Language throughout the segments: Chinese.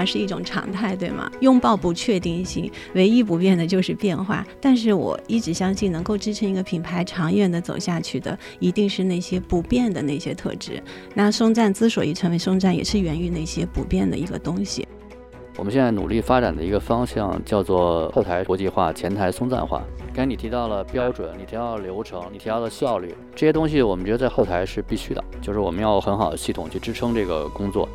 变化是一种常态，对吗？拥抱不确定性，唯一不变的就是变化。但是我一直相信，能够支撑一个品牌长远的走下去的，一定是那些不变的那些特质。那松赞之所以成为松赞，也是源于那些不变的一个东西。我们现在努力发展的一个方向叫做后台国际化，前台松赞化。刚才你提到了标准，你提到了流程，你提到了效率，这些东西我们觉得在后台是必须的，就是我们要很好的系统去支撑这个工作。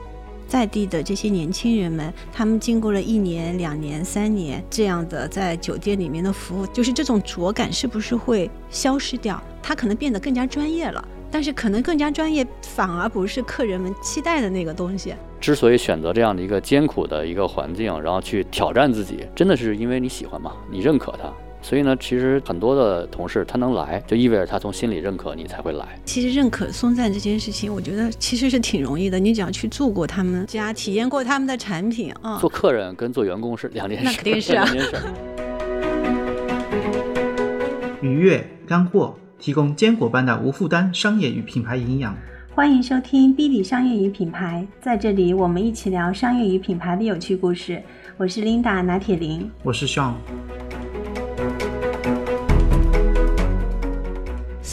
在地的这些年轻人们，他们经过了一年、两年、三年这样的在酒店里面的服务，就是这种拙感是不是会消失掉？他可能变得更加专业了。但是可能更加专业，反而不是客人们期待的那个东西。之所以选择这样的一个艰苦的一个环境，然后去挑战自己，真的是因为你喜欢吗？你认可它。所以呢，其实很多的同事他能来，就意味着他从心里认可你才会来。其实认可松赞这件事情，我觉得其实是挺容易的。你只要去住过他们家，体验过他们的产品啊。做客人跟做员工是两件事。那肯定是啊。两件事。愉悦干货。提供坚果般的无负担商业与品牌营养。欢迎收听《B B 商业与品牌》，在这里我们一起聊商业与品牌的有趣故事。我是 Linda 拿铁林，我是 Sean。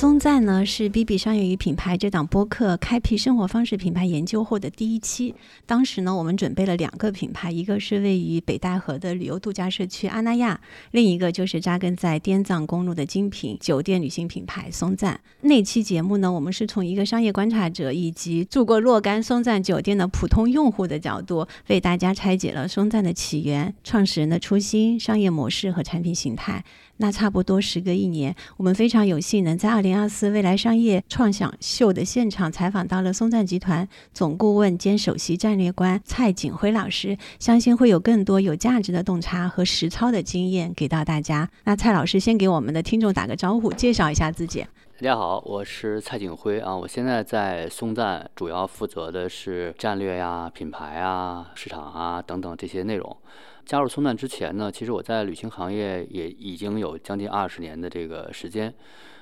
松赞呢是 B B 商业与品牌这档播客开辟生活方式品牌研究后的第一期。当时呢，我们准备了两个品牌，一个是位于北戴河的旅游度假社区阿那亚，另一个就是扎根在滇藏公路的精品酒店旅行品牌松赞。那期节目呢，我们是从一个商业观察者以及住过若干松赞酒店的普通用户的角度，为大家拆解了松赞的起源、创始人的初心、商业模式和产品形态。那差不多时隔一年，我们非常有幸能在二零二四未来商业创想秀的现场采访到了松赞集团总顾问兼首席战略官蔡景辉老师，相信会有更多有价值的洞察和实操的经验给到大家。那蔡老师先给我们的听众打个招呼，介绍一下自己。大家好，我是蔡景辉啊，我现在在松赞主要负责的是战略呀、品牌啊、市场啊等等这些内容。加入松赞之前呢，其实我在旅行行业也已经有将近二十年的这个时间。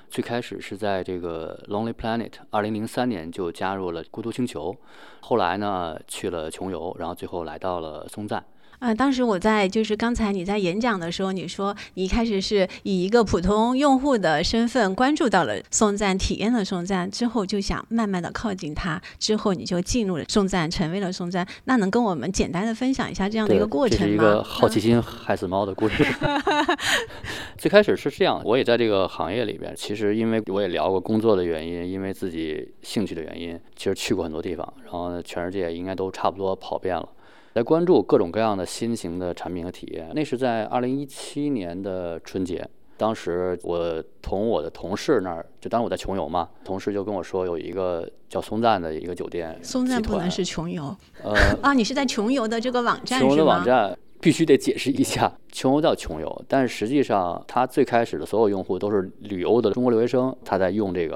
最开始是在这个 Lonely Planet，二零零三年就加入了孤独星球，后来呢去了穷游，然后最后来到了松赞。啊，当时我在就是刚才你在演讲的时候，你说你一开始是以一个普通用户的身份关注到了送赞，体验了送赞之后，就想慢慢的靠近它，之后你就进入了送赞，成为了送赞。那能跟我们简单的分享一下这样的一个过程吗？这是一个好奇心害死猫的故事。最开始是这样，我也在这个行业里边，其实因为我也聊过工作的原因，因为自己兴趣的原因，其实去过很多地方，然后呢，全世界应该都差不多跑遍了。在关注各种各样的新型的产品和体验，那是在二零一七年的春节。当时我从我的同事那儿，就当时我在穷游嘛，同事就跟我说有一个叫松赞的一个酒店。松赞不能是穷游。呃啊，你是在穷游的这个网站穷游的网站必须得解释一下，穷游叫穷游，但是实际上它最开始的所有用户都是旅游的中国留学生，他在用这个。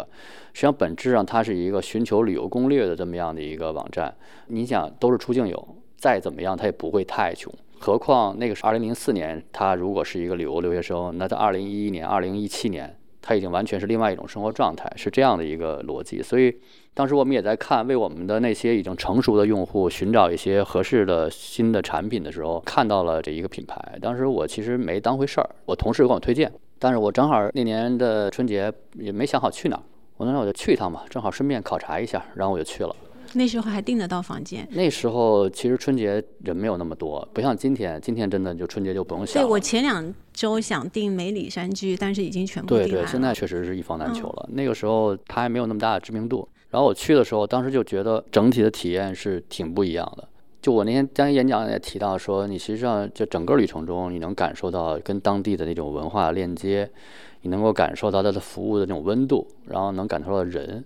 实际上本质上它是一个寻求旅游攻略的这么样的一个网站。你想，都是出境游。再怎么样，他也不会太穷。何况那个是二零零四年，他如果是一个旅游留学生，那在二零一一年、二零一七年，他已经完全是另外一种生活状态，是这样的一个逻辑。所以当时我们也在看，为我们的那些已经成熟的用户寻找一些合适的新的产品的时候，看到了这一个品牌。当时我其实没当回事儿，我同事给我推荐，但是我正好那年的春节也没想好去哪儿，我那我就去一趟吧，正好顺便考察一下，然后我就去了。那时候还订得到房间。那时候其实春节人没有那么多，不像今天。今天真的就春节就不用想。对我前两周想订梅里山居，但是已经全部订了对对，现在确实是一房难求了。那个时候它还没有那么大的知名度。然后我去的时候，当时就觉得整体的体验是挺不一样的。就我那天将演讲也提到说，你实际上就整个旅程中，你能感受到跟当地的那种文化链接，你能够感受到它的服务的那种温度，然后能感受到人。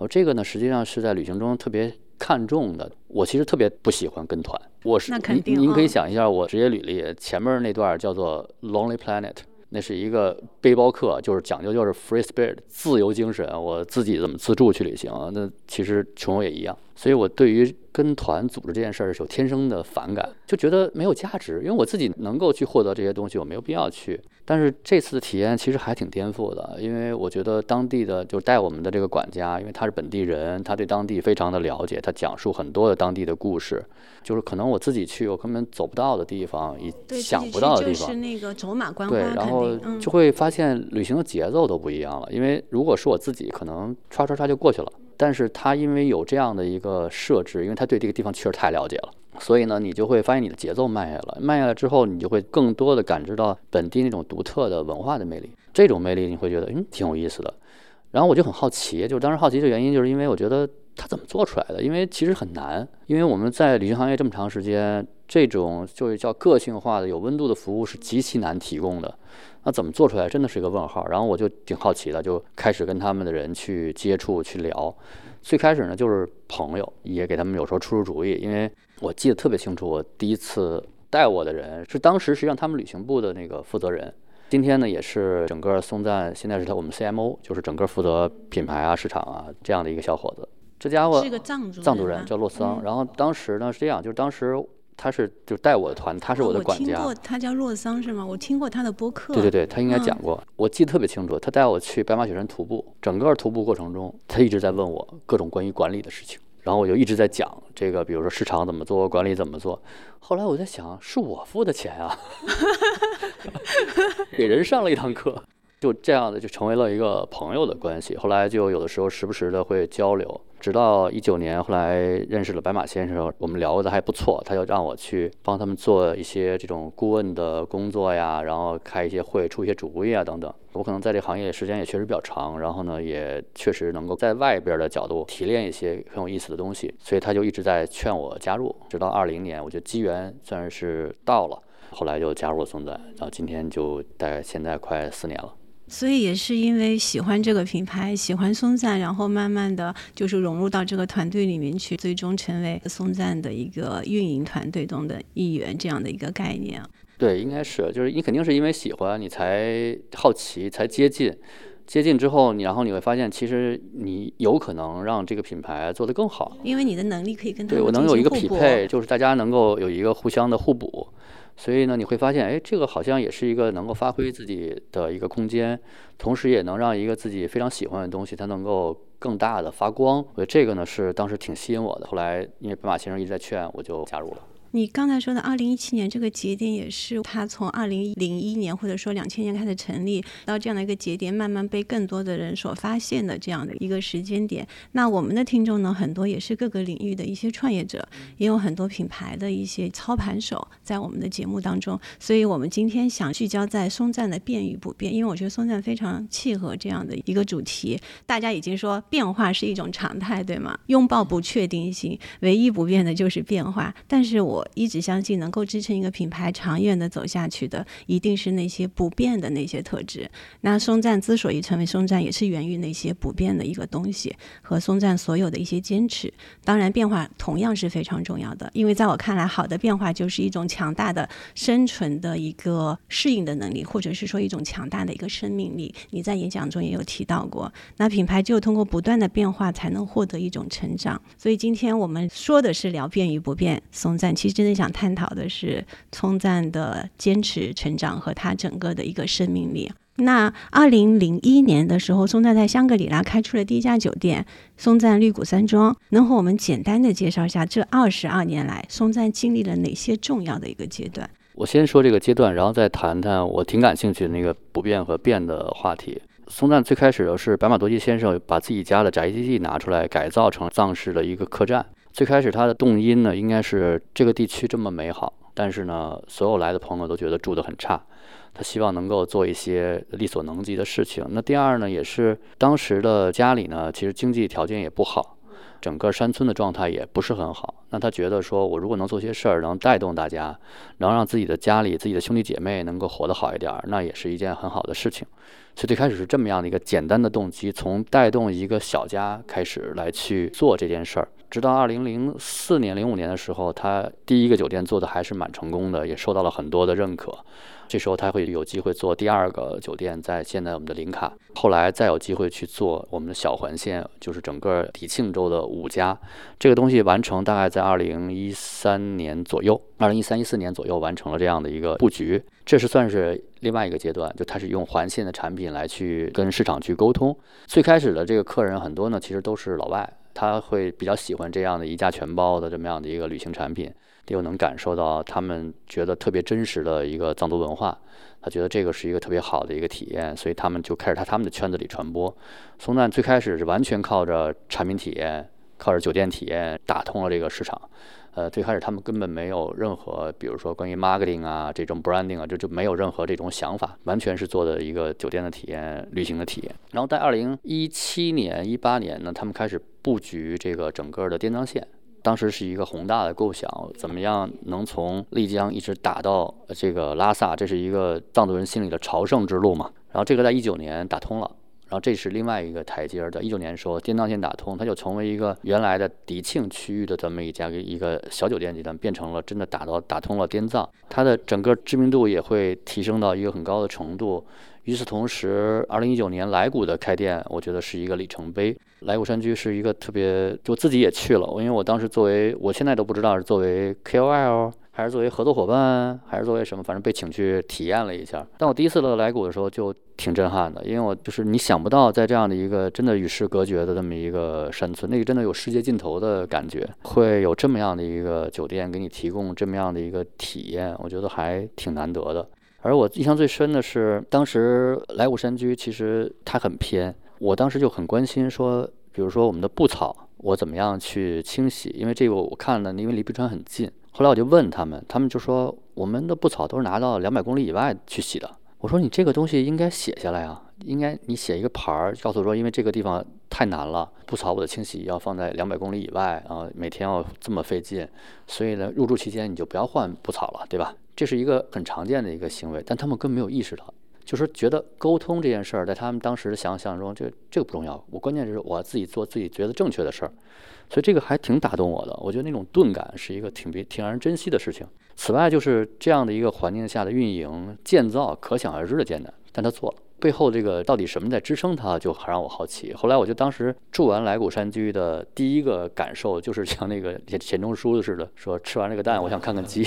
哦，这个呢，实际上是在旅行中特别看重的。我其实特别不喜欢跟团，我是您您可以想一下，我职业履历前面那段叫做 Lonely Planet，那是一个背包客，就是讲究就是 free spirit 自由精神，我自己怎么自助去旅行，那其实穷游也一样。所以我对于跟团组织这件事儿是有天生的反感，就觉得没有价值，因为我自己能够去获得这些东西，我没有必要去。但是这次的体验其实还挺颠覆的，因为我觉得当地的就带我们的这个管家，因为他是本地人，他对当地非常的了解，他讲述很多的当地的故事，就是可能我自己去我根本走不到的地方，也想不到的地方。就是那个走马观花，对，然后就会发现旅行的节奏都不一样了。因为如果是我自己，可能唰唰唰就过去了。但是他因为有这样的一个设置，因为他对这个地方确实太了解了，所以呢，你就会发现你的节奏慢下来，慢下来之后，你就会更多的感知到本地那种独特的文化的魅力。这种魅力你会觉得，嗯，挺有意思的。然后我就很好奇，就是当时好奇的原因，就是因为我觉得他怎么做出来的？因为其实很难，因为我们在旅行行业这么长时间，这种就是叫个性化的、有温度的服务是极其难提供的。那怎么做出来，真的是一个问号。然后我就挺好奇的，就开始跟他们的人去接触、去聊。最开始呢，就是朋友，也给他们有时候出出主意。因为我记得特别清楚，我第一次带我的人是当时实际上他们旅行部的那个负责人。今天呢，也是整个松赞现在是他我们 CMO，就是整个负责品牌啊、市场啊这样的一个小伙子。这家伙是个藏族藏族人，叫洛桑。然后当时呢是这样，就是当时。他是就带我的团，他是我的管家。我听过他叫洛桑是吗？我听过他的播客。对对对，他应该讲过，我记得特别清楚。他带我去白马雪山徒步，整个徒步过程中，他一直在问我各种关于管理的事情，然后我就一直在讲这个，比如说市场怎么做，管理怎么做。后来我在想，是我付的钱啊，给人上了一堂课。就这样的就成为了一个朋友的关系，后来就有的时候时不时的会交流，直到一九年，后来认识了白马先生，我们聊的还不错，他就让我去帮他们做一些这种顾问的工作呀，然后开一些会，出一些主意啊等等。我可能在这行业时间也确实比较长，然后呢，也确实能够在外边的角度提炼一些很有意思的东西，所以他就一直在劝我加入，直到二零年，我觉得机缘算是到了，后来就加入了松赞，然后今天就大概现在快四年了。所以也是因为喜欢这个品牌，喜欢松赞，然后慢慢的就是融入到这个团队里面去，最终成为松赞的一个运营团队中的一员，这样的一个概念。对，应该是，就是你肯定是因为喜欢，你才好奇，才接近。接近之后，你然后你会发现，其实你有可能让这个品牌做得更好，因为你的能力可以跟他对我能有一个匹配，就是大家能够有一个互相的互补。所以呢，你会发现，哎，这个好像也是一个能够发挥自己的一个空间，同时也能让一个自己非常喜欢的东西，它能够更大的发光。所以这个呢，是当时挺吸引我的。后来因为白马先生一直在劝，我就加入了。你刚才说的二零一七年这个节点，也是他从二零零一年或者说两千年开始成立到这样的一个节点，慢慢被更多的人所发现的这样的一个时间点。那我们的听众呢，很多也是各个领域的一些创业者，也有很多品牌的一些操盘手在我们的节目当中。所以我们今天想聚焦在松赞的变与不变，因为我觉得松赞非常契合这样的一个主题。大家已经说变化是一种常态，对吗？拥抱不确定性，唯一不变的就是变化。但是我。我一直相信，能够支撑一个品牌长远的走下去的，一定是那些不变的那些特质。那松赞之所以成为松赞，也是源于那些不变的一个东西和松赞所有的一些坚持。当然，变化同样是非常重要的，因为在我看来，好的变化就是一种强大的生存的一个适应的能力，或者是说一种强大的一个生命力。你在演讲中也有提到过，那品牌只有通过不断的变化，才能获得一种成长。所以今天我们说的是聊变与不变，松赞其。真的想探讨的是松赞的坚持、成长和他整个的一个生命力。那二零零一年的时候，松赞在香格里拉开出了第一家酒店——松赞绿谷山庄。能和我们简单的介绍一下这二十二年来松赞经历了哪些重要的一个阶段？我先说这个阶段，然后再谈谈我挺感兴趣的那个不变和变的话题。松赞最开始的是白马多吉先生把自己家的宅基地拿出来改造成藏式的一个客栈。最开始他的动因呢，应该是这个地区这么美好，但是呢，所有来的朋友都觉得住得很差。他希望能够做一些力所能及的事情。那第二呢，也是当时的家里呢，其实经济条件也不好，整个山村的状态也不是很好。那他觉得说，我如果能做些事儿，能带动大家，能让自己的家里、自己的兄弟姐妹能够活得好一点，那也是一件很好的事情。所以最开始是这么样的一个简单的动机，从带动一个小家开始来去做这件事儿。直到二零零四年、零五年的时候，他第一个酒店做的还是蛮成功的，也受到了很多的认可。这时候他会有机会做第二个酒店，在现在我们的林卡。后来再有机会去做我们的小环线，就是整个迪庆州的五家。这个东西完成大概在二零一三年左右，二零一三一四年左右完成了这样的一个布局。这是算是另外一个阶段，就他是用环线的产品来去跟市场去沟通。最开始的这个客人很多呢，其实都是老外。他会比较喜欢这样的一价全包的这么样的一个旅行产品，又能感受到他们觉得特别真实的一个藏族文化，他觉得这个是一个特别好的一个体验，所以他们就开始在他们的圈子里传播。松赞最开始是完全靠着产品体验，靠着酒店体验打通了这个市场。呃，最开始他们根本没有任何，比如说关于 marketing 啊这种 branding 啊，就就没有任何这种想法，完全是做的一个酒店的体验、旅行的体验。然后在二零一七年、一八年呢，他们开始布局这个整个的滇藏线，当时是一个宏大的构想，怎么样能从丽江一直打到这个拉萨，这是一个藏族人心里的朝圣之路嘛。然后这个在一九年打通了。然后这是另外一个台阶儿的。一九年说滇藏线打通，它就成为一个原来的迪庆区域的这么一家一个小酒店集团，变成了真的打到打通了滇藏，它的整个知名度也会提升到一个很高的程度。与此同时，二零一九年来古的开店，我觉得是一个里程碑。来古山居是一个特别，就自己也去了，因为我当时作为，我现在都不知道是作为 KOL。还是作为合作伙伴，还是作为什么？反正被请去体验了一下。但我第一次到来古的时候就挺震撼的，因为我就是你想不到，在这样的一个真的与世隔绝的这么一个山村，那个真的有世界尽头的感觉，会有这么样的一个酒店给你提供这么样的一个体验，我觉得还挺难得的。而我印象最深的是，当时来古山居其实它很偏，我当时就很关心说，比如说我们的布草，我怎么样去清洗？因为这个我看了，因为离冰川很近。后来我就问他们，他们就说我们的布草都是拿到两百公里以外去洗的。我说你这个东西应该写下来啊，应该你写一个牌儿，告诉说因为这个地方太难了，布草我的清洗要放在两百公里以外啊，每天要这么费劲，所以呢入住期间你就不要换布草了，对吧？这是一个很常见的一个行为，但他们根本没有意识到，就是觉得沟通这件事儿在他们当时的想象中，这这个不重要，我关键就是我自己做自己觉得正确的事儿。所以这个还挺打动我的，我觉得那种钝感是一个挺别挺让人珍惜的事情。此外，就是这样的一个环境下的运营建造，可想而知的艰难，但他做了。背后这个到底什么在支撑它，就很让我好奇。后来我就当时住完来古山居的第一个感受，就是像那个钱钟书似的，说吃完这个蛋，我想看看鸡，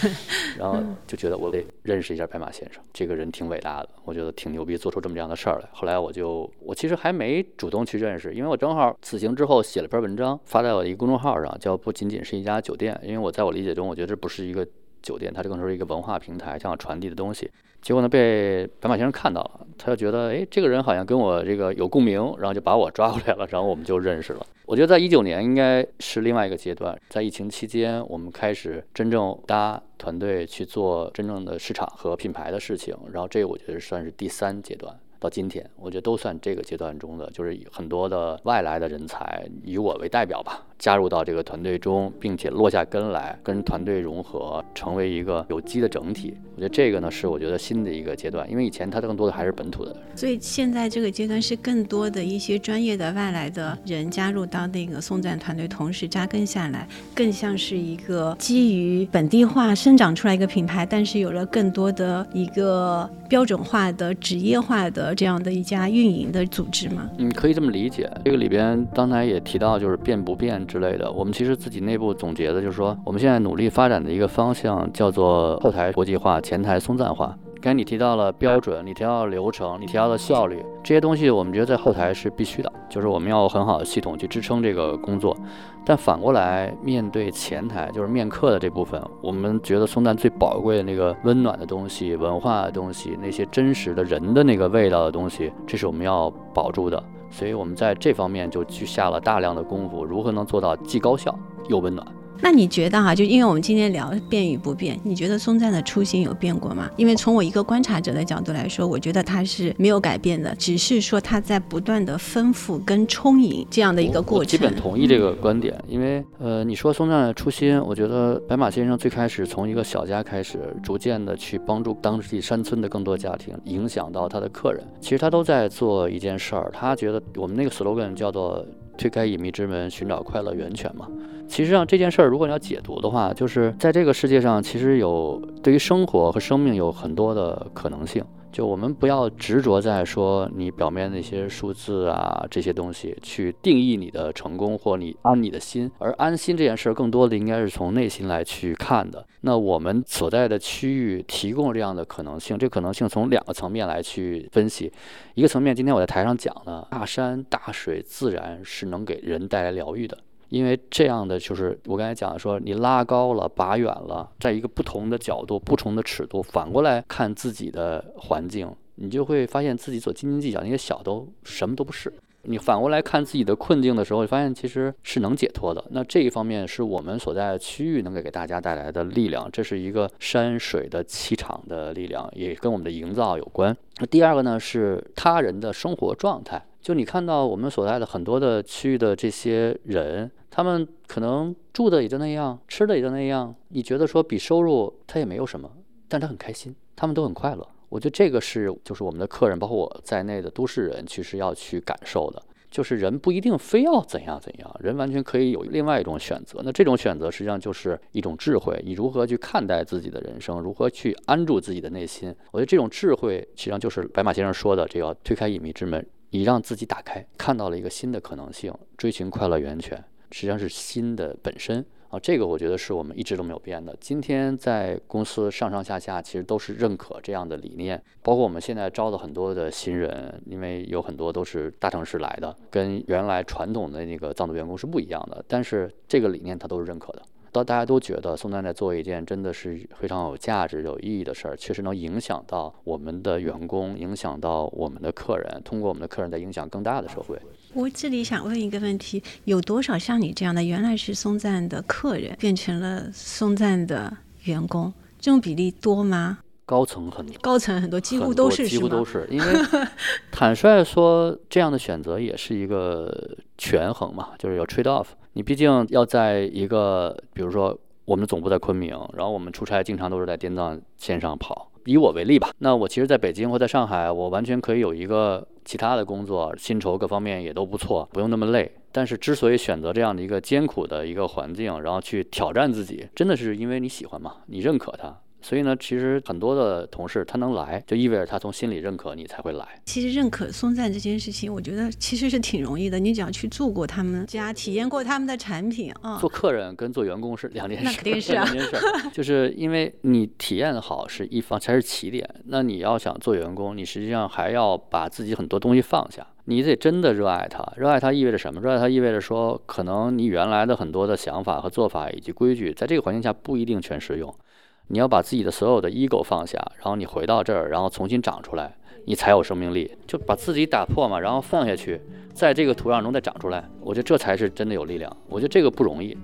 然后就觉得我得认识一下白马先生，这个人挺伟大的，我觉得挺牛逼，做出这么样的事儿来。后来我就我其实还没主动去认识，因为我正好此行之后写了篇文章发在我的一个公众号上，叫不仅仅是一家酒店，因为我在我理解中，我觉得这不是一个酒店，它这更是一个文化平台，想要传递的东西。结果呢，被白马先生看到了，他就觉得，哎，这个人好像跟我这个有共鸣，然后就把我抓过来了，然后我们就认识了。我觉得在一九年应该是另外一个阶段，在疫情期间，我们开始真正搭团队去做真正的市场和品牌的事情，然后这个我觉得算是第三阶段。到今天，我觉得都算这个阶段中的，就是很多的外来的人才，以我为代表吧，加入到这个团队中，并且落下根来，跟团队融合，成为一个有机的整体。我觉得这个呢，是我觉得新的一个阶段，因为以前它更多的还是本土的。所以现在这个阶段是更多的一些专业的外来的人加入到那个送赞团队，同时扎根下来，更像是一个基于本地化生长出来一个品牌，但是有了更多的一个标准化的职业化的。这样的一家运营的组织吗？嗯，可以这么理解。这个里边刚才也提到，就是变不变之类的。我们其实自己内部总结的就是说，我们现在努力发展的一个方向叫做后台国际化，前台松散化。刚才你提到了标准，你提到了流程，你提到了效率，这些东西我们觉得在后台是必须的，就是我们要有很好的系统去支撑这个工作。但反过来面对前台，就是面客的这部分，我们觉得松赞最宝贵的那个温暖的东西、文化的东西、那些真实的人的那个味道的东西，这是我们要保住的。所以我们在这方面就去下了大量的功夫，如何能做到既高效又温暖。那你觉得哈，就因为我们今天聊变与不变，你觉得松赞的初心有变过吗？因为从我一个观察者的角度来说，我觉得他是没有改变的，只是说他在不断的丰富跟充盈这样的一个过程。基本同意这个观点，因为呃，你说松赞的初心，我觉得白马先生最开始从一个小家开始，逐渐的去帮助当地山村的更多家庭，影响到他的客人，其实他都在做一件事儿，他觉得我们那个 slogan 叫做推开隐秘之门，寻找快乐源泉嘛。其实上这件事儿，如果你要解读的话，就是在这个世界上，其实有对于生活和生命有很多的可能性。就我们不要执着在说你表面那些数字啊这些东西去定义你的成功或你安你的心，而安心这件事儿更多的应该是从内心来去看的。那我们所在的区域提供这样的可能性，这可能性从两个层面来去分析。一个层面，今天我在台上讲的，大山大水自然是能给人带来疗愈的。因为这样的就是我刚才讲的，说你拉高了、拔远了，在一个不同的角度、不同的尺度，反过来看自己的环境，你就会发现自己所斤斤计较那些小都什么都不是。你反过来看自己的困境的时候，发现其实是能解脱的。那这一方面是我们所在的区域能给给大家带来的力量，这是一个山水的气场的力量，也跟我们的营造有关。那第二个呢是他人的生活状态。就你看到我们所在的很多的区域的这些人，他们可能住的也就那样，吃的也就那样。你觉得说比收入他也没有什么，但他很开心，他们都很快乐。我觉得这个是就是我们的客人，包括我在内的都市人，其实要去感受的。就是人不一定非要怎样怎样，人完全可以有另外一种选择。那这种选择实际上就是一种智慧，你如何去看待自己的人生，如何去安住自己的内心。我觉得这种智慧实际上就是白马先生说的，这要推开隐秘之门。你让自己打开，看到了一个新的可能性，追寻快乐源泉，实际上是新的本身啊。这个我觉得是我们一直都没有变的。今天在公司上上下下其实都是认可这样的理念，包括我们现在招的很多的新人，因为有很多都是大城市来的，跟原来传统的那个藏族员工是不一样的。但是这个理念他都是认可的。到大家都觉得松赞在做一件真的是非常有价值、有意义的事儿，确实能影响到我们的员工，影响到我们的客人，通过我们的客人在影响更大的社会。我这里想问一个问题：有多少像你这样的原来是松赞的客人，变成了松赞的员工？这种比例多吗？高层很多，高层很多，几乎都是，几乎都是。因为坦率说，这样的选择也是一个权衡嘛，就是有 trade off。你毕竟要在一个，比如说我们总部在昆明，然后我们出差经常都是在滇藏线上跑。以我为例吧，那我其实在北京或在上海，我完全可以有一个其他的工作，薪酬各方面也都不错，不用那么累。但是之所以选择这样的一个艰苦的一个环境，然后去挑战自己，真的是因为你喜欢嘛？你认可它。所以呢，其实很多的同事他能来，就意味着他从心里认可你才会来。其实认可松赞这件事情，我觉得其实是挺容易的。你只要去住过他们家，体验过他们的产品啊。做客人跟做员工是两件事。那肯定是啊。两件事，就是因为你体验好是一方才是起点。那你要想做员工，你实际上还要把自己很多东西放下。你得真的热爱它。热爱它意味着什么？热爱它意味着说，可能你原来的很多的想法和做法以及规矩，在这个环境下不一定全适用。你要把自己的所有的 ego 放下，然后你回到这儿，然后重新长出来，你才有生命力。就把自己打破嘛，然后放下去，在这个土壤中再长出来。我觉得这才是真的有力量。我觉得这个不容易。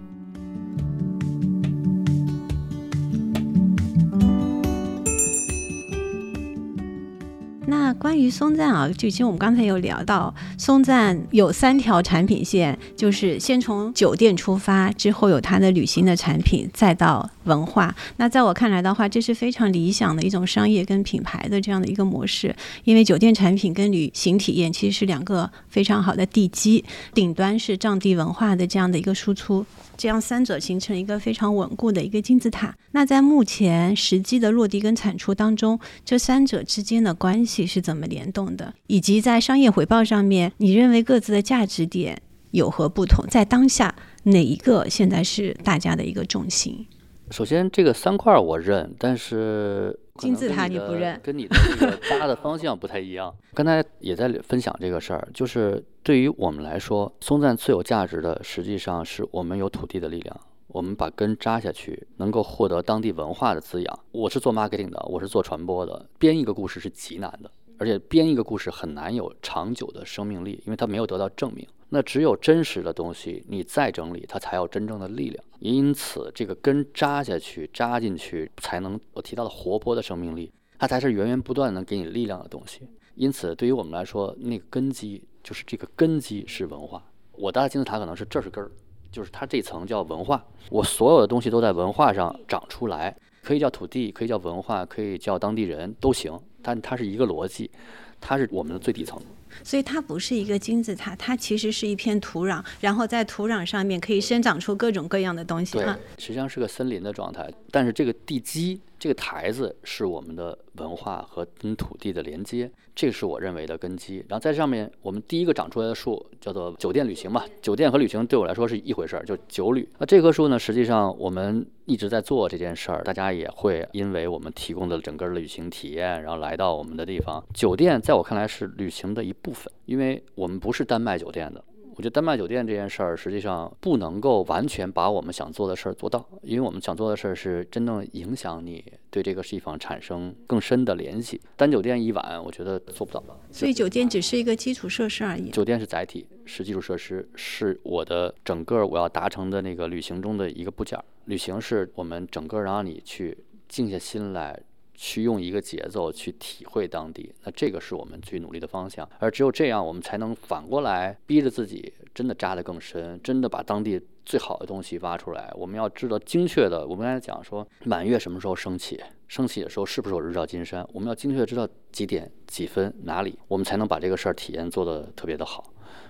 那关于松赞啊，就其实我们刚才有聊到，松赞有三条产品线，就是先从酒店出发，之后有它的旅行的产品，再到文化。那在我看来的话，这是非常理想的一种商业跟品牌的这样的一个模式，因为酒店产品跟旅行体验其实是两个非常好的地基，顶端是藏地文化的这样的一个输出。这样三者形成一个非常稳固的一个金字塔。那在目前实际的落地跟产出当中，这三者之间的关系是怎么联动的？以及在商业回报上面，你认为各自的价值点有何不同？在当下哪一个现在是大家的一个重心？首先，这个三块我认，但是金字塔你不认，跟你的这个搭的方向不太一样。刚才也在分享这个事儿，就是对于我们来说，松赞最有价值的，实际上是我们有土地的力量，我们把根扎下去，能够获得当地文化的滋养。我是做 marketing 的，我是做传播的，编一个故事是极难的。而且编一个故事很难有长久的生命力，因为它没有得到证明。那只有真实的东西，你再整理，它才有真正的力量。因此，这个根扎下去、扎进去，才能我提到的活泼的生命力，它才是源源不断能给你力量的东西。因此，对于我们来说，那个根基就是这个根基是文化。我搭的金字塔可能是这是根儿，就是它这层叫文化。我所有的东西都在文化上长出来，可以叫土地，可以叫文化，可以叫当地人都行。但它是一个逻辑，它是我们的最底层。所以它不是一个金字塔，它其实是一片土壤，然后在土壤上面可以生长出各种各样的东西。对，实际上是个森林的状态。但是这个地基、这个台子是我们的文化和跟土地的连接，这是我认为的根基。然后在上面，我们第一个长出来的树叫做酒店旅行嘛。酒店和旅行对我来说是一回事儿，就酒旅。那这棵树呢，实际上我们一直在做这件事儿，大家也会因为我们提供的整个旅行体验，然后来到我们的地方。酒店在我看来是旅行的一部分，因为我们不是单卖酒店的。我觉得丹麦酒店这件事儿，实际上不能够完全把我们想做的事儿做到，因为我们想做的事儿是真正影响你对这个地方产生更深的联系。单酒店一晚，我觉得做不到。所以酒店只是一个基础设施而已。酒店是载体，是基础设施，是我的整个我要达成的那个旅行中的一个部件。旅行是我们整个让你去静下心来。去用一个节奏去体会当地，那这个是我们去努力的方向。而只有这样，我们才能反过来逼着自己真的扎得更深，真的把当地最好的东西挖出来。我们要知道精确的，我们刚才讲说满月什么时候升起，升起的时候是不是有日照金山，我们要精确知道几点几分哪里，我们才能把这个事儿体验做得特别的好。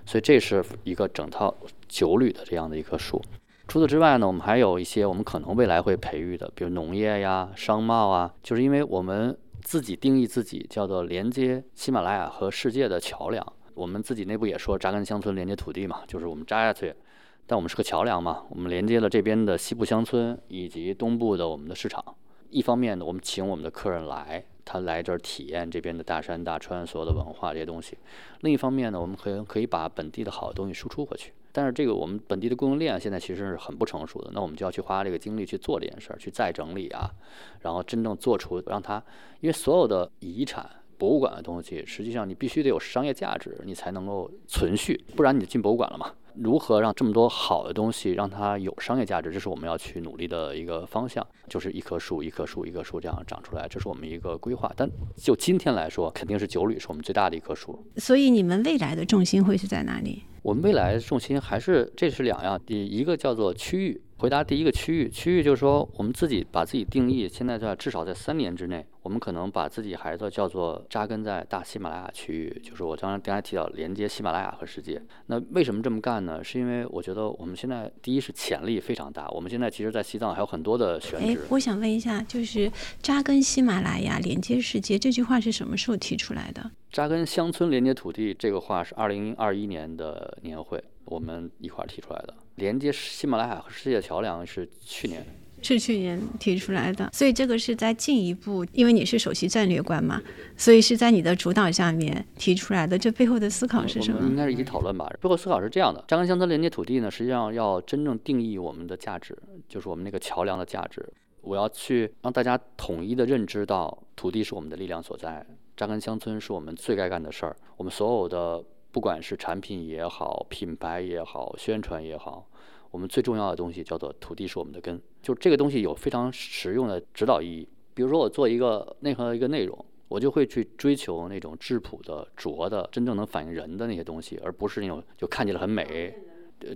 所以这是一个整套九旅的这样的一棵树。除此之外呢，我们还有一些我们可能未来会培育的，比如农业呀、商贸啊，就是因为我们自己定义自己叫做连接喜马拉雅和世界的桥梁。我们自己内部也说扎根乡村连接土地嘛，就是我们扎下去，但我们是个桥梁嘛，我们连接了这边的西部乡村以及东部的我们的市场。一方面呢，我们请我们的客人来，他来这儿体验这边的大山大川所有的文化这些东西；另一方面呢，我们可以可以把本地的好东西输出回去。但是这个我们本地的供应链现在其实是很不成熟的，那我们就要去花这个精力去做这件事儿，去再整理啊，然后真正做出让它，因为所有的遗产、博物馆的东西，实际上你必须得有商业价值，你才能够存续，不然你就进博物馆了嘛。如何让这么多好的东西让它有商业价值，这是我们要去努力的一个方向，就是一棵树一棵树一棵树这样长出来，这是我们一个规划。但就今天来说，肯定是九旅是我们最大的一棵树。所以你们未来的重心会是在哪里？我们未来重心还是这是两样，第一个叫做区域。回答第一个区域，区域就是说我们自己把自己定义，现在在至少在三年之内，我们可能把自己孩子叫做扎根在大喜马拉雅区域，就是我刚刚刚才提到连接喜马拉雅和世界。那为什么这么干呢？是因为我觉得我们现在第一是潜力非常大，我们现在其实，在西藏还有很多的选址。我想问一下，就是扎根喜马拉雅，连接世界这句话是什么时候提出来的？扎根乡村，连接土地，这个话是二零二一年的年会，我们一块儿提出来的。连接喜马拉雅和世界桥梁是去年，是去年提出来的。所以这个是在进一步，因为你是首席战略官嘛，所以是在你的主导下面提出来的。这背后的思考是什么？应该是一起讨论吧。背后思考是这样的：扎根乡村，连接土地呢，实际上要真正定义我们的价值，就是我们那个桥梁的价值。我要去让大家统一的认知到，土地是我们的力量所在。扎根乡村是我们最该干的事儿。我们所有的，不管是产品也好，品牌也好，宣传也好，我们最重要的东西叫做土地是我们的根。就这个东西有非常实用的指导意义。比如说我做一个内核的一个内容，我就会去追求那种质朴的、拙的、真正能反映人的那些东西，而不是那种就看起来很美。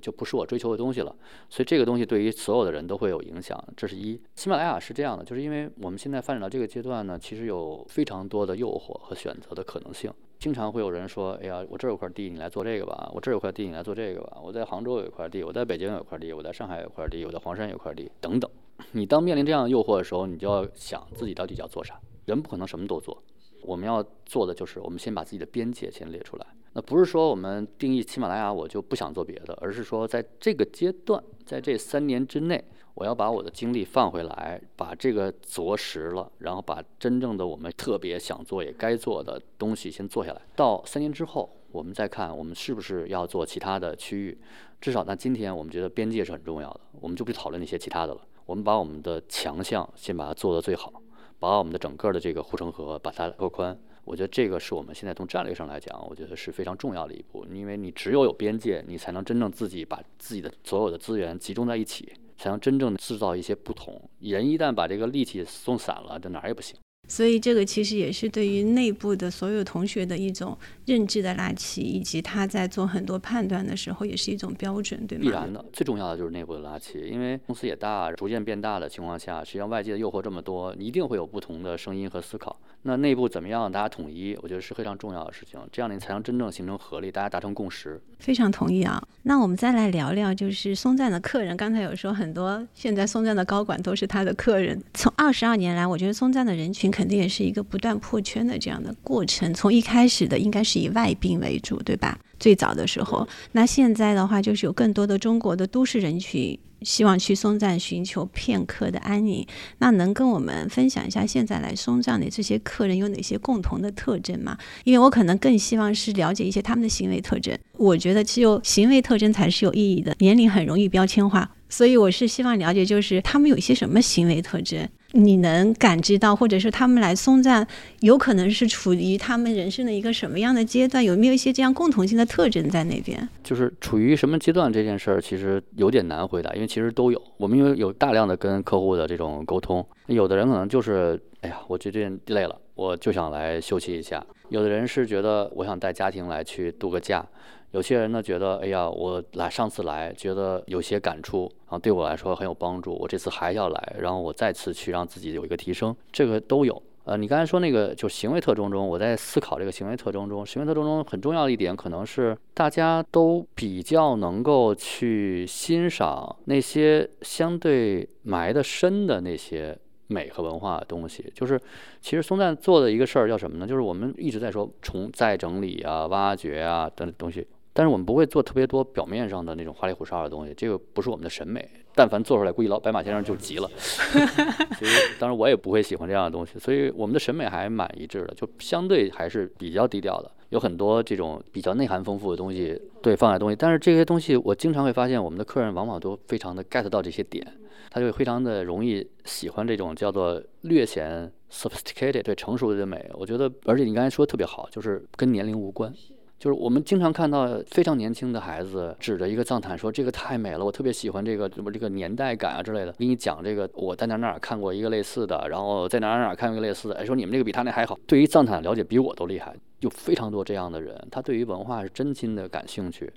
就不是我追求的东西了，所以这个东西对于所有的人都会有影响。这是一。喜马拉雅是这样的，就是因为我们现在发展到这个阶段呢，其实有非常多的诱惑和选择的可能性。经常会有人说：“哎呀，我这儿有块地，你来做这个吧；我这儿有块地，你来做这个吧；我在杭州有一块地，我在北京有块地，我在上海有块地，我在黄山有块地，等等。”你当面临这样的诱惑的时候，你就要想自己到底要做啥。人不可能什么都做，我们要做的就是，我们先把自己的边界先列出来。那不是说我们定义喜马拉雅，我就不想做别的，而是说在这个阶段，在这三年之内，我要把我的精力放回来，把这个着实了，然后把真正的我们特别想做也该做的东西先做下来。到三年之后，我们再看我们是不是要做其他的区域。至少那今天我们觉得边界是很重要的，我们就不讨论那些其他的了。我们把我们的强项先把它做得最好，把我们的整个的这个护城河把它拓宽。我觉得这个是我们现在从战略上来讲，我觉得是非常重要的一步，因为你只有有边界，你才能真正自己把自己的所有的资源集中在一起，才能真正的制造一些不同。人一旦把这个力气松散了，这哪儿也不行。所以这个其实也是对于内部的所有同学的一种认知的拉齐，以及他在做很多判断的时候也是一种标准，对吗？必然的，最重要的就是内部的拉齐，因为公司也大，逐渐变大的情况下，实际上外界的诱惑这么多，一定会有不同的声音和思考。那内部怎么样大家统一，我觉得是非常重要的事情，这样你才能真正形成合力，大家达成共识。非常同意啊。那我们再来聊聊，就是松赞的客人，刚才有说很多现在松赞的高管都是他的客人。从二十二年来，我觉得松赞的人群肯定也是一个不断破圈的这样的过程。从一开始的应该是以外宾为主，对吧？最早的时候，那现在的话就是有更多的中国的都市人群希望去松赞寻求片刻的安宁。那能跟我们分享一下现在来松赞的这些客人有哪些共同的特征吗？因为我可能更希望是了解一些他们的行为特征。我觉得只有行为特征才是有意义的，年龄很容易标签化，所以我是希望了解，就是他们有一些什么行为特征。你能感知到，或者是他们来松赞，有可能是处于他们人生的一个什么样的阶段？有没有一些这样共同性的特征在那边？就是处于什么阶段这件事儿，其实有点难回答，因为其实都有。我们因为有大量的跟客户的这种沟通，有的人可能就是，哎呀，我最近累了，我就想来休息一下；有的人是觉得我想带家庭来去度个假。有些人呢觉得，哎呀，我来上次来觉得有些感触，然后对我来说很有帮助，我这次还要来，然后我再次去让自己有一个提升，这个都有。呃，你刚才说那个就行为特征中，我在思考这个行为特征中，行为特征中很重要的一点，可能是大家都比较能够去欣赏那些相对埋得深的那些美和文化的东西。就是，其实松赞做的一个事儿叫什么呢？就是我们一直在说重再整理啊、挖掘啊等东西。但是我们不会做特别多表面上的那种花里胡哨的东西，这个不是我们的审美。但凡做出来，估计老白马先生就急了。所以，当然我也不会喜欢这样的东西。所以，我们的审美还蛮一致的，就相对还是比较低调的。有很多这种比较内涵丰富的东西，对放在东西。但是这些东西，我经常会发现，我们的客人往往都非常的 get 到这些点，他就非常的容易喜欢这种叫做略显 sophisticated 对成熟的美。我觉得，而且你刚才说的特别好，就是跟年龄无关。就是我们经常看到非常年轻的孩子指着一个藏毯说：“这个太美了，我特别喜欢这个什么这个年代感啊之类的。”给你讲这个，我在哪哪看过一个类似的，然后在哪哪哪看过一个类似的。哎，说你们这个比他那还好。对于藏毯了解比我都厉害，有非常多这样的人，他对于文化是真心的感兴趣。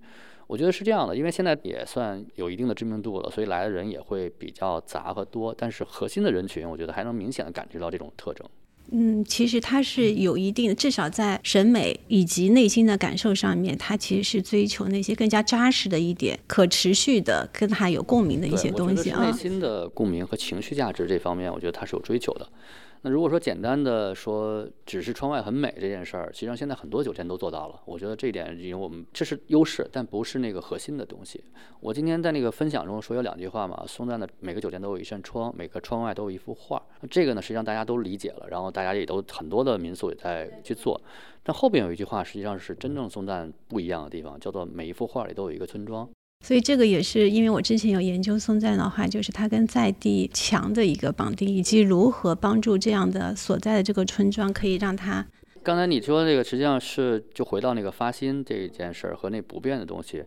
我觉得是这样的，因为现在也算有一定的知名度了，所以来的人也会比较杂和多。但是核心的人群，我觉得还能明显的感觉到这种特征。嗯，其实它是有一定的，至少在审美以及内心的感受上面，它其实是追求那些更加扎实的一点、可持续的、跟它有共鸣的一些东西啊。内心的共鸣和情绪价值这方面，我觉得它是有追求的。那如果说简单的说，只是窗外很美这件事儿，实际上现在很多酒店都做到了。我觉得这一点，因为我们这是优势，但不是那个核心的东西。我今天在那个分享中说有两句话嘛，松赞的每个酒店都有一扇窗，每个窗外都有一幅画。这个呢，实际上大家都理解了，然后大家也都很多的民宿也在去做。但后边有一句话，实际上是真正松赞不一样的地方，叫做每一幅画里都有一个村庄。所以这个也是因为我之前有研究松赞的话，就是它跟在地强的一个绑定，以及如何帮助这样的所在的这个村庄可以让它。刚才你说这个实际上是就回到那个发心这一件事儿和那不变的东西，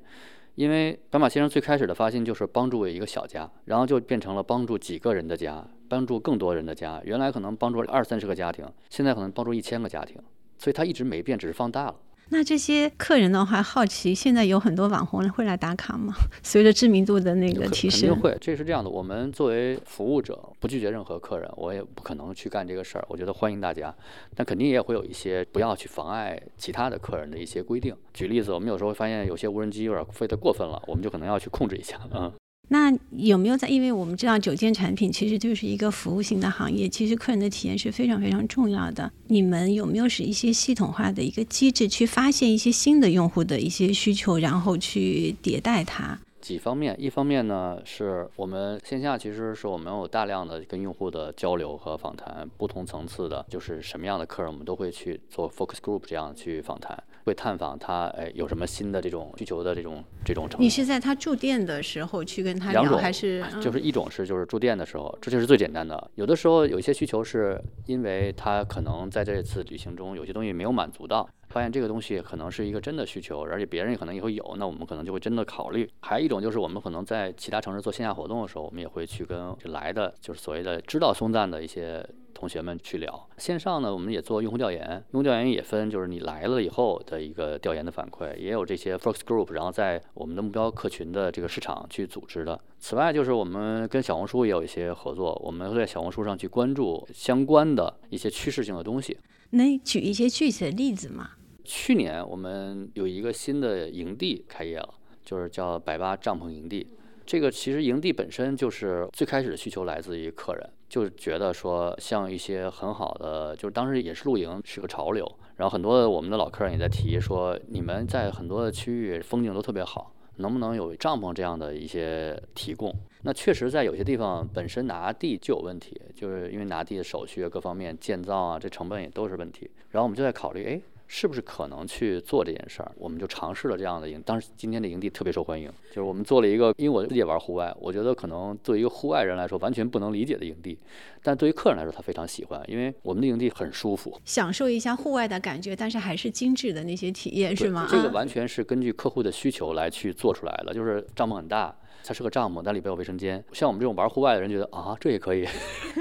因为白马先生最开始的发心就是帮助一个小家，然后就变成了帮助几个人的家，帮助更多人的家。原来可能帮助二三十个家庭，现在可能帮助一千个家庭，所以它一直没变，只是放大了。那这些客人的话，好奇现在有很多网红会来打卡吗？随着知名度的那个提升，肯定会。这是这样的，我们作为服务者，不拒绝任何客人，我也不可能去干这个事儿。我觉得欢迎大家，但肯定也会有一些不要去妨碍其他的客人的一些规定。举例子，我们有时候发现有些无人机有点飞得过分了，我们就可能要去控制一下，嗯。那有没有在？因为我们知道酒店产品其实就是一个服务型的行业，其实客人的体验是非常非常重要的。你们有没有使一些系统化的一个机制，去发现一些新的用户的一些需求，然后去迭代它？几方面，一方面呢是我们线下其实是我们有大量的跟用户的交流和访谈，不同层次的，就是什么样的客人我们都会去做 focus group 这样去访谈，会探访他哎有什么新的这种需求的这种这种。你是在他住店的时候去跟他聊，还是嗯就是一种是就是住店的时候，这就是最简单的。有的时候有一些需求是因为他可能在这次旅行中有些东西没有满足到，发现这个东西可能是一个真的需求，而且别人可能也会有，那我们可能就会真的考虑。还有一种就是我们可能在其他城市做线下活动的时候，我们也会去跟来的就是所谓的知道松赞的一些。同学们去聊线上呢，我们也做用户调研，用户调研也分，就是你来了以后的一个调研的反馈，也有这些 focus group，然后在我们的目标客群的这个市场去组织的。此外，就是我们跟小红书也有一些合作，我们会在小红书上去关注相关的一些趋势性的东西。能举一些具体的例子吗？去年我们有一个新的营地开业了，就是叫百八帐篷营地。这个其实营地本身就是最开始的需求来自于客人，就觉得说像一些很好的，就是当时也是露营是个潮流，然后很多我们的老客人也在提说，你们在很多的区域风景都特别好，能不能有帐篷这样的一些提供？那确实在有些地方本身拿地就有问题，就是因为拿地的手续啊各方面建造啊这成本也都是问题，然后我们就在考虑，哎。是不是可能去做这件事儿？我们就尝试了这样的营。当时今天的营地特别受欢迎，就是我们做了一个，因为我自己也玩户外，我觉得可能作为一个户外人来说完全不能理解的营地，但对于客人来说他非常喜欢，因为我们的营地很舒服，享受一下户外的感觉，但是还是精致的那些体验，是吗？这个啊完全是根据客户的需求来去做出来的，就是帐篷很大。它是个帐篷，但里边有卫生间。像我们这种玩户外的人觉得啊，这也可以，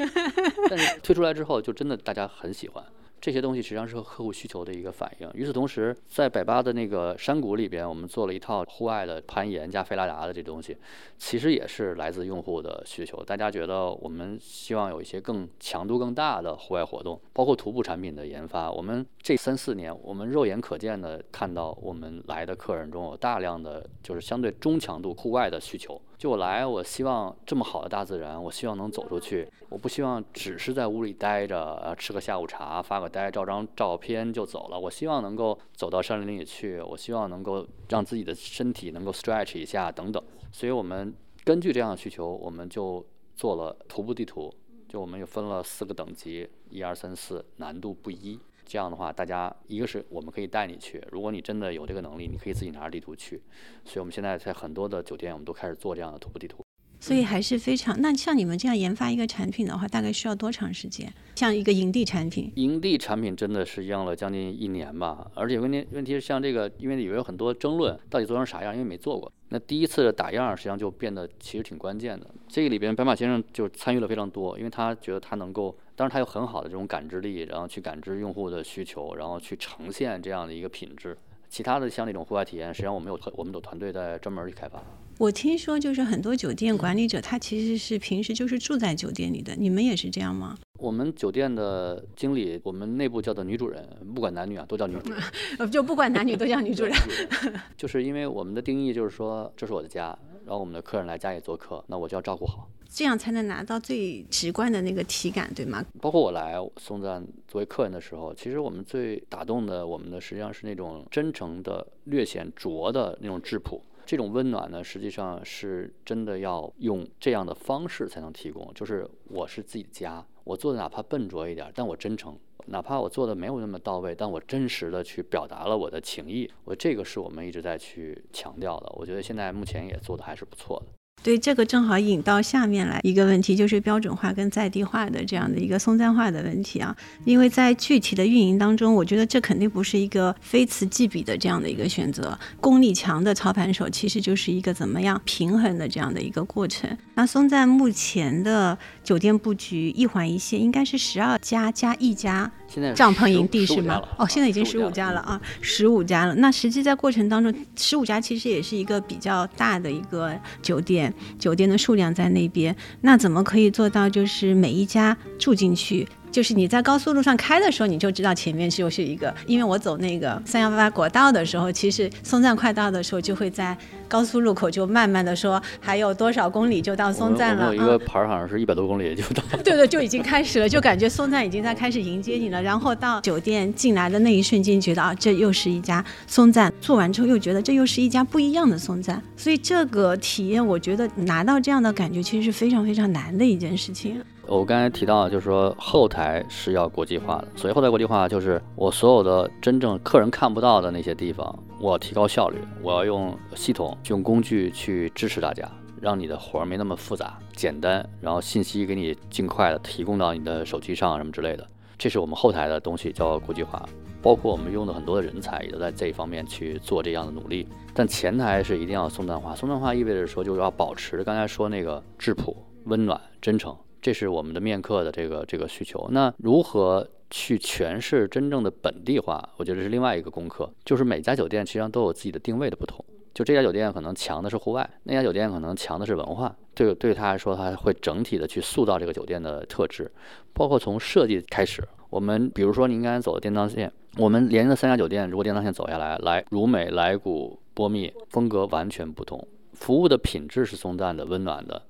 但是推出来之后，就真的大家很喜欢。这些东西实际上是和客户需求的一个反应。与此同时，在百八的那个山谷里边，我们做了一套户外的攀岩加飞拉达的这东西，其实也是来自用户的需求。大家觉得我们希望有一些更强度更大的户外活动，包括徒步产品的研发。我们这三四年，我们肉眼可见的看到我们来的客人中有大量的就是相对中强度户外的需求。就我来，我希望这么好的大自然，我希望能走出去，我不希望只是在屋里待着，呃，吃个下午茶，发个呆，照张照片就走了。我希望能够走到山林里去，我希望能够让自己的身体能够 stretch 一下等等。所以我们根据这样的需求，我们就做了徒步地图，就我们又分了四个等级，一二三四，难度不一。这样的话，大家一个是我们可以带你去，如果你真的有这个能力，你可以自己拿着地图去。所以我们现在在很多的酒店，我们都开始做这样的徒步地图。所以还是非常。那像你们这样研发一个产品的话，大概需要多长时间？像一个营地产品，营地产品真的是用了将近一年吧，而且问题问题是像这个，因为里边有很多争论，到底做成啥样，因为没做过。那第一次的打样实际上就变得其实挺关键的。这个里边白马先生就参与了非常多，因为他觉得他能够，当然它有很好的这种感知力，然后去感知用户的需求，然后去呈现这样的一个品质。其他的像那种户外体验，实际上我们有我们有团队在专门去开发。我听说就是很多酒店管理者他其实是平时就是住在酒店里的，你们也是这样吗？我们酒店的经理，我们内部叫做女主人，不管男女啊，都叫女主人。呃，就不管男女都叫女主人。就是因为我们的定义就是说，这是我的家，然后我们的客人来家里做客，那我就要照顾好。这样才能拿到最直观的那个体感，对吗？包括我来松赞作为客人的时候，其实我们最打动的我们的实际上是那种真诚的、略显拙的那种质朴。这种温暖呢，实际上是真的要用这样的方式才能提供。就是我是自己家，我做的哪怕笨拙一点，但我真诚；哪怕我做的没有那么到位，但我真实的去表达了我的情意。我这个是我们一直在去强调的。我觉得现在目前也做的还是不错的。对，这个正好引到下面来一个问题，就是标准化跟在地化的这样的一个松赞化的问题啊。因为在具体的运营当中，我觉得这肯定不是一个非此即彼的这样的一个选择。功力强的操盘手其实就是一个怎么样平衡的这样的一个过程。那松赞目前的酒店布局一环一线，应该是十二家加一家现在帐篷营地是吗？哦，现在已经十五家了啊，十五家了。那实际在过程当中，十五家其实也是一个比较大的一个酒店，酒店的数量在那边。那怎么可以做到，就是每一家住进去，就是你在高速路上开的时候，你就知道前面就是一个。因为我走那个三幺八八国道的时候，其实松赞快到的时候，就会在高速路口就慢慢的说还有多少公里就到松赞了。有一个牌儿好像是一百多公里就到。对对，就已经开始了，就感觉松赞已经在开始迎接你了。然后到酒店进来的那一瞬间，觉得啊，这又是一家松赞。做完之后又觉得这又是一家不一样的松赞。所以这个体验，我觉得拿到这样的感觉，其实是非常非常难的一件事情。我刚才提到，就是说后台是要国际化的。所谓后台国际化，就是我所有的真正客人看不到的那些地方，我要提高效率，我要用系统、用工具去支持大家，让你的活儿没那么复杂、简单，然后信息给你尽快的提供到你的手机上什么之类的。这是我们后台的东西叫国际化，包括我们用的很多的人才也都在这一方面去做这样的努力。但前台是一定要松赞化，松赞化意味着说就是要保持刚才说那个质朴、温暖、真诚。这是我们的面客的这个这个需求。那如何去诠释真正的本地化？我觉得是另外一个功课。就是每家酒店实际上都有自己的定位的不同。就这家酒店可能强的是户外，那家酒店可能强的是文化。对对他来说，他会整体的去塑造这个酒店的特质，包括从设计开始。我们比如说您刚才走的电当线，我们连着三家酒店，如果电当线走下来，来如美、来古、波密，风格完全不同，服务的品质是松赞的、温暖的。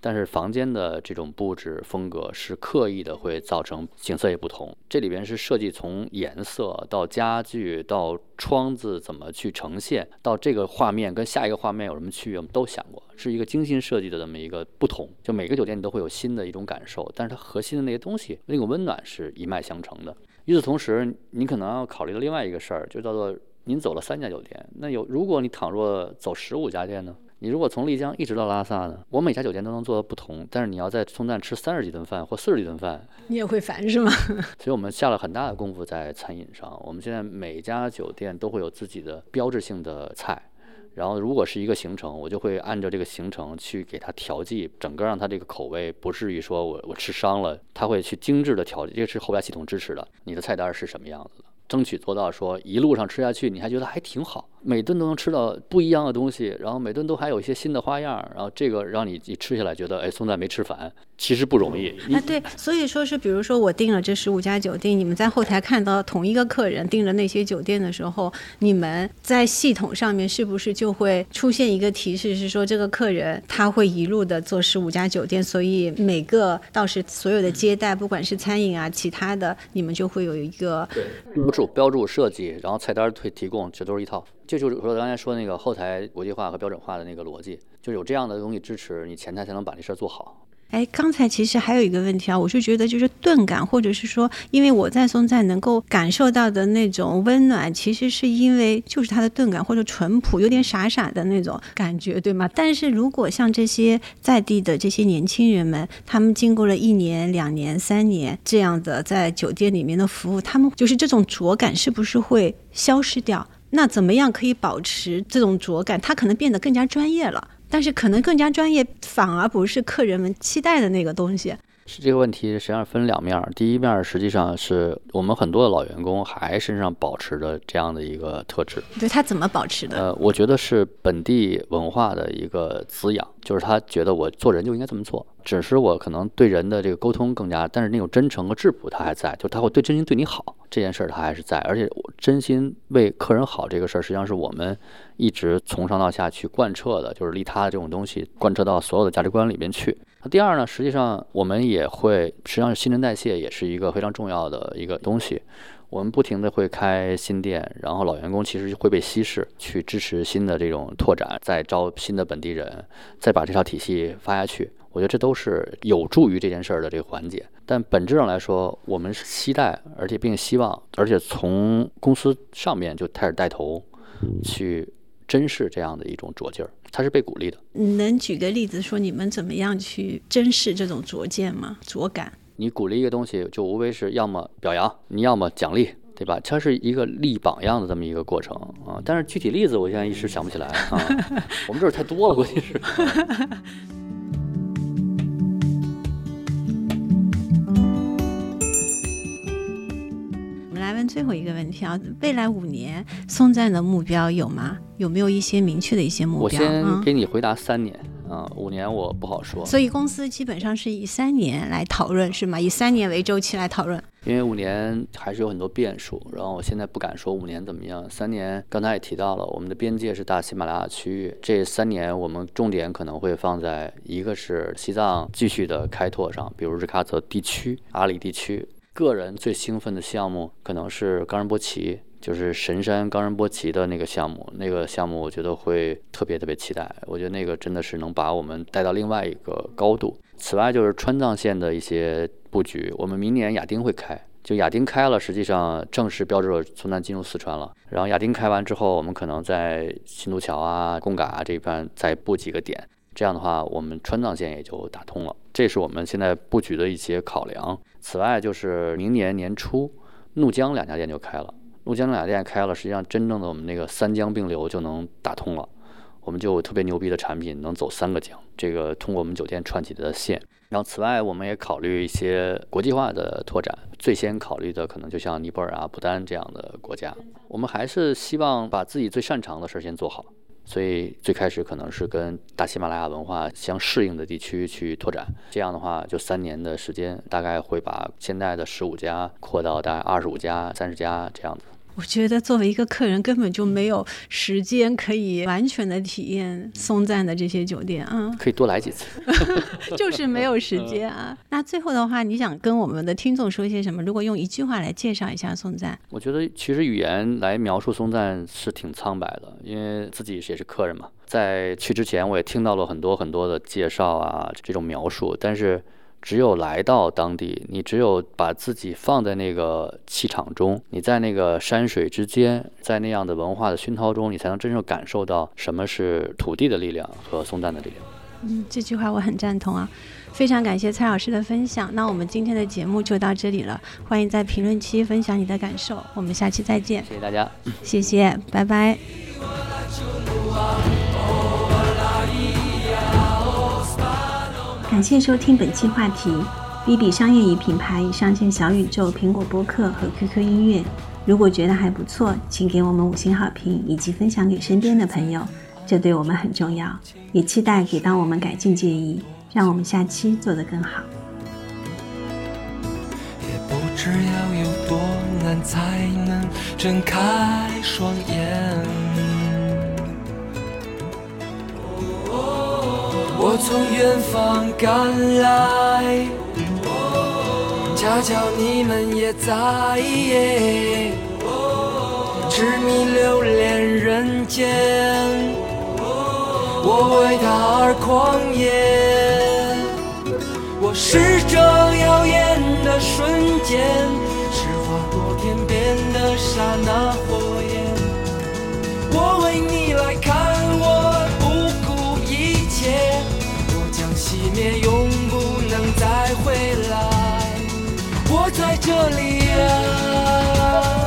但是房间的这种布置风格是刻意的，会造成景色也不同。这里边是设计从颜色到家具到窗子怎么去呈现，到这个画面跟下一个画面有什么区别，我们都想过，是一个精心设计的这么一个不同。就每个酒店你都会有新的一种感受，但是它核心的那些东西，那个温暖是一脉相承的。与此同时，你可能要考虑的另外一个事儿，就叫做您走了三家酒店，那有如果你倘若走十五家店呢？你如果从丽江一直到拉萨呢？我每家酒店都能做的不同，但是你要在松赞吃三十几顿饭或四十几顿饭，你也会烦是吗？所以我们下了很大的功夫在餐饮上。我们现在每家酒店都会有自己的标志性的菜，然后如果是一个行程，我就会按照这个行程去给它调剂，整个让它这个口味不至于说我我吃伤了，他会去精致的调节，这是后台系统支持的。你的菜单是什么样子的？争取做到说一路上吃下去，你还觉得还挺好。每顿都能吃到不一样的东西，然后每顿都还有一些新的花样，然后这个让你你吃下来觉得，哎，松赞没吃烦，其实不容易。啊，对，所以说是，比如说我订了这十五家酒店，你们在后台看到同一个客人订了那些酒店的时候，你们在系统上面是不是就会出现一个提示，是说这个客人他会一路的做十五家酒店，所以每个到时所有的接待，不管是餐饮啊，其他的，你们就会有一个标注、标注设计，然后菜单会提供，这都是一套。这就是我刚才说那个后台国际化和标准化的那个逻辑，就有这样的东西支持，你前台才能把这事儿做好。哎，刚才其实还有一个问题啊，我是觉得就是钝感，或者是说，因为我在松赞能够感受到的那种温暖，其实是因为就是它的钝感或者淳朴，有点傻傻的那种感觉，对吗？但是如果像这些在地的这些年轻人们，他们经过了一年、两年、三年这样的在酒店里面的服务，他们就是这种拙感是不是会消失掉？那怎么样可以保持这种拙感？他可能变得更加专业了，但是可能更加专业反而不是客人们期待的那个东西。是这个问题，实际上分两面。第一面实际上是我们很多的老员工还身上保持着这样的一个特质。对他怎么保持的？呃，我觉得是本地文化的一个滋养，就是他觉得我做人就应该这么做。只是我可能对人的这个沟通更加，但是那种真诚和质朴他还在，就他会对真心对你好这件事儿他还是在，而且我真心为客人好这个事儿，实际上是我们一直从上到下去贯彻的，就是利他的这种东西贯彻到所有的价值观里面去。那第二呢，实际上我们也会，实际上新陈代谢也是一个非常重要的一个东西。我们不停的会开新店，然后老员工其实会被稀释，去支持新的这种拓展，再招新的本地人，再把这套体系发下去。我觉得这都是有助于这件事儿的这个环节。但本质上来说，我们是期待，而且并希望，而且从公司上面就开始带头去。珍视这样的一种拙劲儿，它是被鼓励的。你能举个例子说你们怎么样去珍视这种拙见吗？拙感？你鼓励一个东西，就无非是要么表扬，你要么奖励，对吧？它是一个立榜样的这么一个过程啊。但是具体例子，我现在一时想不起来啊。我们这儿太多了，估计是。最后一个问题啊，未来五年松赞的目标有吗？有没有一些明确的一些目标？我先给你回答三年啊，五年我不好说。所以公司基本上是以三年来讨论，是吗？以三年为周期来讨论。因为五年还是有很多变数，然后我现在不敢说五年怎么样。三年刚才也提到了，我们的边界是大喜马拉雅区域，这三年我们重点可能会放在一个是西藏继续的开拓上，比如日喀则地区、阿里地区。个人最兴奋的项目可能是冈仁波齐，就是神山冈仁波齐的那个项目，那个项目我觉得会特别特别期待。我觉得那个真的是能把我们带到另外一个高度。此外就是川藏线的一些。布局，我们明年亚丁会开，就亚丁开了，实际上正式标志着松赞进入四川了。然后亚丁开完之后，我们可能在新都桥啊、贡嘎啊这一边再布几个点，这样的话，我们川藏线也就打通了。这是我们现在布局的一些考量。此外，就是明年年初，怒江两家店就开了。怒江两家店开了，实际上真正的我们那个三江并流就能打通了，我们就特别牛逼的产品，能走三个江。这个通过我们酒店串起的线。然后，此外，我们也考虑一些国际化的拓展。最先考虑的可能就像尼泊尔啊、不丹这样的国家。我们还是希望把自己最擅长的事儿先做好，所以最开始可能是跟大喜马拉雅文化相适应的地区去拓展。这样的话，就三年的时间，大概会把现在的十五家扩到大概二十五家、三十家这样子。我觉得作为一个客人，根本就没有时间可以完全的体验松赞的这些酒店啊。可以多来几次，就是没有时间啊。那最后的话，你想跟我们的听众说些什么？如果用一句话来介绍一下松赞，我觉得其实语言来描述松赞是挺苍白的，因为自己也是客人嘛。在去之前，我也听到了很多很多的介绍啊，这种描述，但是。只有来到当地，你只有把自己放在那个气场中，你在那个山水之间，在那样的文化的熏陶中，你才能真正感受到什么是土地的力量和松赞的力量。嗯，这句话我很赞同啊！非常感谢蔡老师的分享。那我们今天的节目就到这里了，欢迎在评论区分享你的感受。我们下期再见。谢谢大家。谢谢，拜拜。感谢收听本期话题。B B 商业与品牌已上线小宇宙、苹果播客和 QQ 音乐。如果觉得还不错，请给我们五星好评以及分享给身边的朋友，这对我们很重要。也期待给到我们改进建议，让我们下期做得更好。也不知要有多难才能睁开双眼。我从远方赶来，恰巧你们也在，痴迷留恋人间，我为他而狂野。我是这耀眼的瞬间，是划过天边的刹那火焰，我为你来看。灭，永不能再回来。我在这里啊，